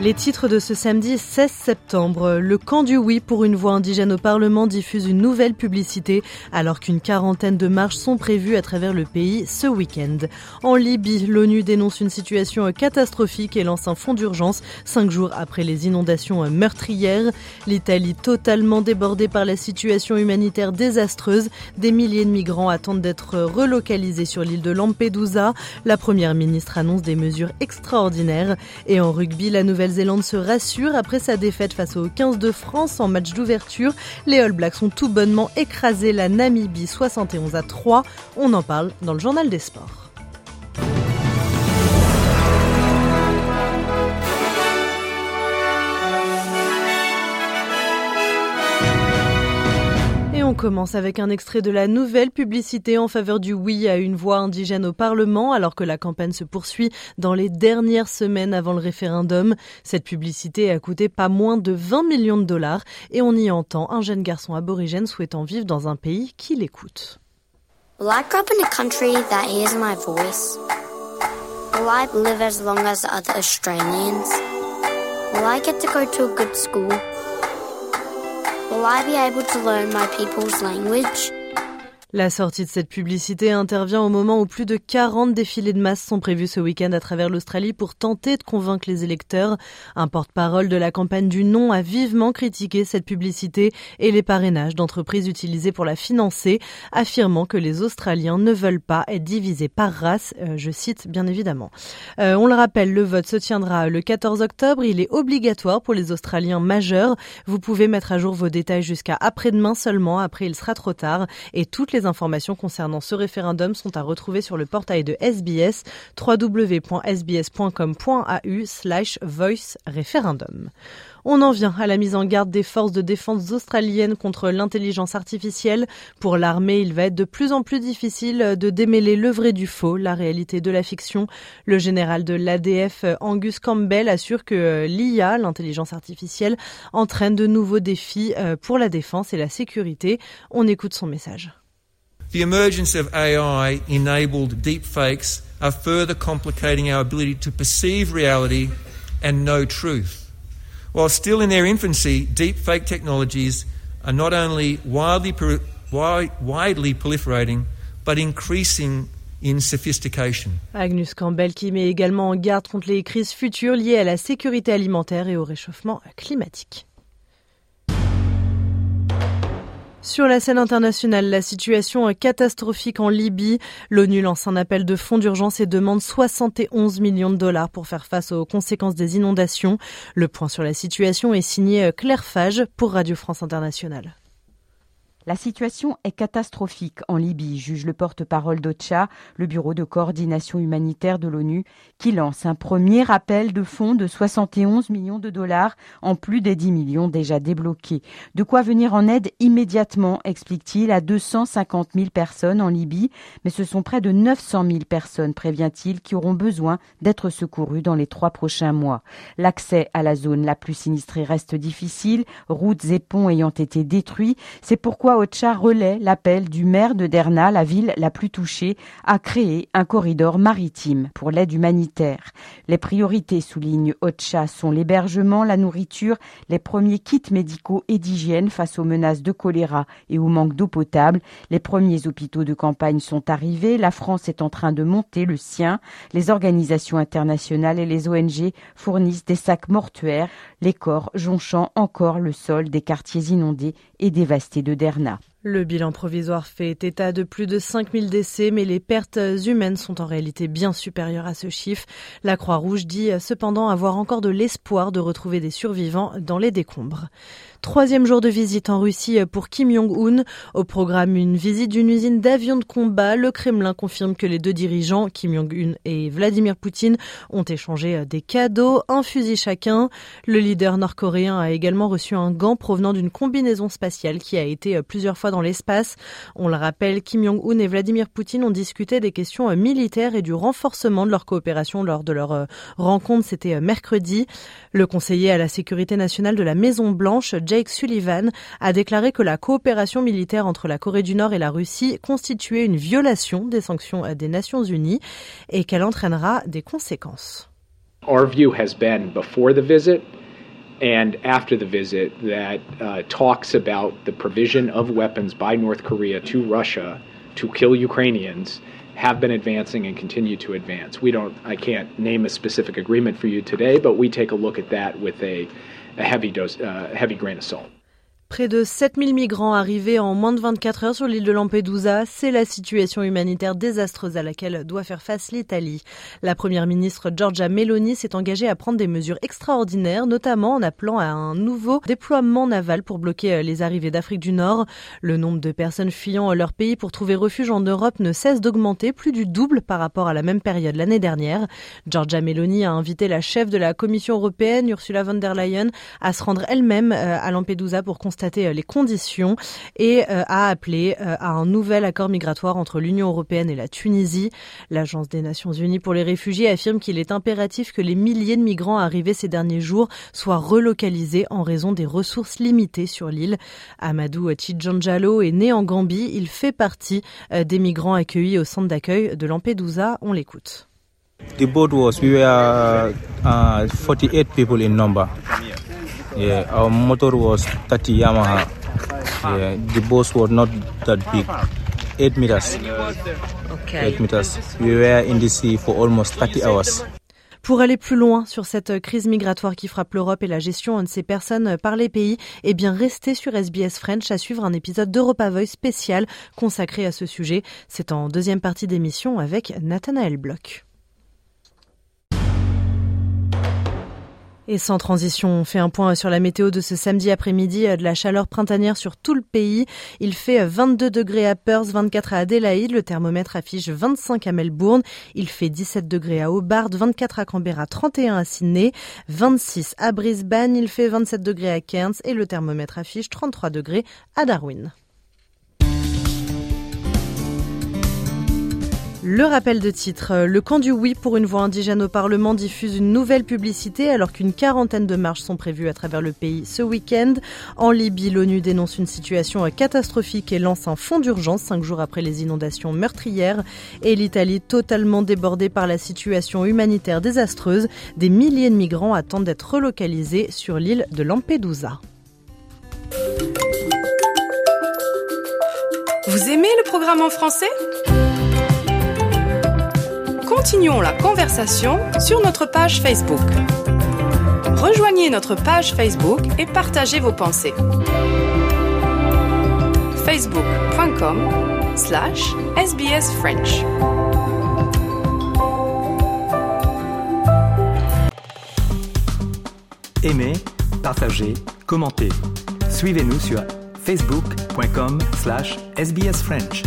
Les titres de ce samedi 16 septembre. Le camp du oui pour une voix indigène au Parlement diffuse une nouvelle publicité alors qu'une quarantaine de marches sont prévues à travers le pays ce week-end. En Libye, l'ONU dénonce une situation catastrophique et lance un fonds d'urgence cinq jours après les inondations meurtrières. L'Italie totalement débordée par la situation humanitaire désastreuse. Des milliers de migrants attendent d'être relocalisés sur l'île de Lampedusa. La première ministre annonce des mesures extraordinaires. Et en rugby, la nouvelle Nouvelle-Zélande se rassure après sa défaite face aux 15 de France en match d'ouverture. Les All Blacks ont tout bonnement écrasé la Namibie 71 à 3. On en parle dans le journal des sports. On commence avec un extrait de la nouvelle publicité en faveur du oui à une voix indigène au Parlement alors que la campagne se poursuit dans les dernières semaines avant le référendum. Cette publicité a coûté pas moins de 20 millions de dollars et on y entend un jeune garçon aborigène souhaitant vivre dans un pays qui l'écoute. Will I grow up in a country that hears my voice? Will I live as long as other Australians? Will I get to go to a good school? Will I be able to learn my people's language? La sortie de cette publicité intervient au moment où plus de 40 défilés de masse sont prévus ce week-end à travers l'Australie pour tenter de convaincre les électeurs. Un porte-parole de la campagne du non a vivement critiqué cette publicité et les parrainages d'entreprises utilisés pour la financer, affirmant que les Australiens ne veulent pas être divisés par race, euh, je cite bien évidemment. Euh, on le rappelle, le vote se tiendra le 14 octobre, il est obligatoire pour les Australiens majeurs. Vous pouvez mettre à jour vos détails jusqu'à après-demain seulement, après il sera trop tard et toutes les les informations concernant ce référendum sont à retrouver sur le portail de SBS www.sbs.com.au slash voice référendum. On en vient à la mise en garde des forces de défense australiennes contre l'intelligence artificielle. Pour l'armée, il va être de plus en plus difficile de démêler le vrai du faux, la réalité de la fiction. Le général de l'ADF, Angus Campbell, assure que l'IA, l'intelligence artificielle, entraîne de nouveaux défis euh, pour la défense et la sécurité. On écoute son message. The emergence of AI enabled deepfakes are further complicating our ability to perceive reality and know truth. While still in their infancy, deepfake technologies are not only widely, widely proliferating, but increasing in sophistication. Agnus Campbell qui met également en garde contre les crises futures liées à la sécurité alimentaire et au réchauffement climatique. Sur la scène internationale, la situation est catastrophique en Libye. L'ONU lance un appel de fonds d'urgence et demande 71 millions de dollars pour faire face aux conséquences des inondations. Le point sur la situation est signé Claire Fage pour Radio France Internationale. La situation est catastrophique en Libye, juge le porte-parole d'OCHA, le bureau de coordination humanitaire de l'ONU, qui lance un premier appel de fonds de 71 millions de dollars, en plus des 10 millions déjà débloqués. De quoi venir en aide immédiatement, explique-t-il, à 250 000 personnes en Libye, mais ce sont près de 900 000 personnes, prévient-il, qui auront besoin d'être secourues dans les trois prochains mois. L'accès à la zone la plus sinistrée reste difficile, routes et ponts ayant été détruits. C'est pourquoi Ocha relaie l'appel du maire de Derna, la ville la plus touchée, à créer un corridor maritime pour l'aide humanitaire. Les priorités, souligne Ocha, sont l'hébergement, la nourriture, les premiers kits médicaux et d'hygiène face aux menaces de choléra et au manque d'eau potable. Les premiers hôpitaux de campagne sont arrivés. La France est en train de monter le sien. Les organisations internationales et les ONG fournissent des sacs mortuaires, les corps jonchant encore le sol des quartiers inondés et dévastés de Derna. Le bilan provisoire fait état de plus de 5000 décès, mais les pertes humaines sont en réalité bien supérieures à ce chiffre. La Croix-Rouge dit cependant avoir encore de l'espoir de retrouver des survivants dans les décombres. Troisième jour de visite en Russie pour Kim Jong-un. Au programme, une visite d'une usine d'avions de combat. Le Kremlin confirme que les deux dirigeants, Kim Jong-un et Vladimir Poutine, ont échangé des cadeaux, un fusil chacun. Le leader nord-coréen a également reçu un gant provenant d'une combinaison spatiale qui a été plusieurs fois dans l'espace. On le rappelle, Kim Jong-un et Vladimir Poutine ont discuté des questions militaires et du renforcement de leur coopération lors de leur rencontre. C'était mercredi. Le conseiller à la sécurité nationale de la Maison Blanche, Jake Sullivan, a déclaré que la coopération militaire entre la Corée du Nord et la Russie constituait une violation des sanctions des Nations Unies et qu'elle entraînera des conséquences. Our view has been before the visit and after the visit that uh, talks about the provision of weapons by North Korea to Russia to kill Ukrainians have been advancing and continue to advance. We don't, I can't name a specific agreement for you today, but we take a look at that with a, a heavy dose, uh, heavy grain of salt. Près de 7000 migrants arrivés en moins de 24 heures sur l'île de Lampedusa, c'est la situation humanitaire désastreuse à laquelle doit faire face l'Italie. La première ministre Giorgia Meloni s'est engagée à prendre des mesures extraordinaires, notamment en appelant à un nouveau déploiement naval pour bloquer euh, les arrivées d'Afrique du Nord. Le nombre de personnes fuyant leur pays pour trouver refuge en Europe ne cesse d'augmenter, plus du double par rapport à la même période l'année dernière. Giorgia Meloni a invité la chef de la Commission européenne, Ursula von der Leyen, à se rendre elle-même euh, à Lampedusa pour constater euh, les conditions et euh, a appelé euh, à un nouvel accord migratoire entre l'Union européenne et la Tunisie. L'Agence des Nations Unies pour les réfugiés affirme qu'il est impératif que les milliers de migrants arrivés ces derniers jours soient relocalisés en raison des ressources limitées sur l'île. Amadou Tidjanjalo est né en Gambie. Il fait partie des migrants accueillis au centre d'accueil de Lampedusa. On l'écoute. The boat was, we were uh, 48 people in number. Yeah, our motor was 30 Yamaha. Yeah, the boat was not that big, 8 meters. Okay. 8 meters. We were in the sea for almost 30 hours. Pour aller plus loin sur cette crise migratoire qui frappe l'Europe et la gestion de ces personnes par les pays, eh bien restez sur SBS French à suivre un épisode d'Europa Voice spécial consacré à ce sujet. C'est en deuxième partie d'émission avec Nathanaël Bloch. Et sans transition, on fait un point sur la météo de ce samedi après-midi, de la chaleur printanière sur tout le pays. Il fait 22 degrés à Perth, 24 à Adélaïde, le thermomètre affiche 25 à Melbourne, il fait 17 degrés à Hobart, 24 à Canberra, 31 à Sydney, 26 à Brisbane, il fait 27 degrés à Cairns et le thermomètre affiche 33 degrés à Darwin. Le rappel de titre. Le camp du oui pour une voix indigène au Parlement diffuse une nouvelle publicité alors qu'une quarantaine de marches sont prévues à travers le pays ce week-end. En Libye, l'ONU dénonce une situation catastrophique et lance un fonds d'urgence cinq jours après les inondations meurtrières. Et l'Italie, totalement débordée par la situation humanitaire désastreuse, des milliers de migrants attendent d'être relocalisés sur l'île de Lampedusa. Vous aimez le programme en français? Continuons la conversation sur notre page Facebook. Rejoignez notre page Facebook et partagez vos pensées. facebook.com slash sbsfrench. Aimez, partagez, commentez. Suivez-nous sur facebook.com slash sbsfrench.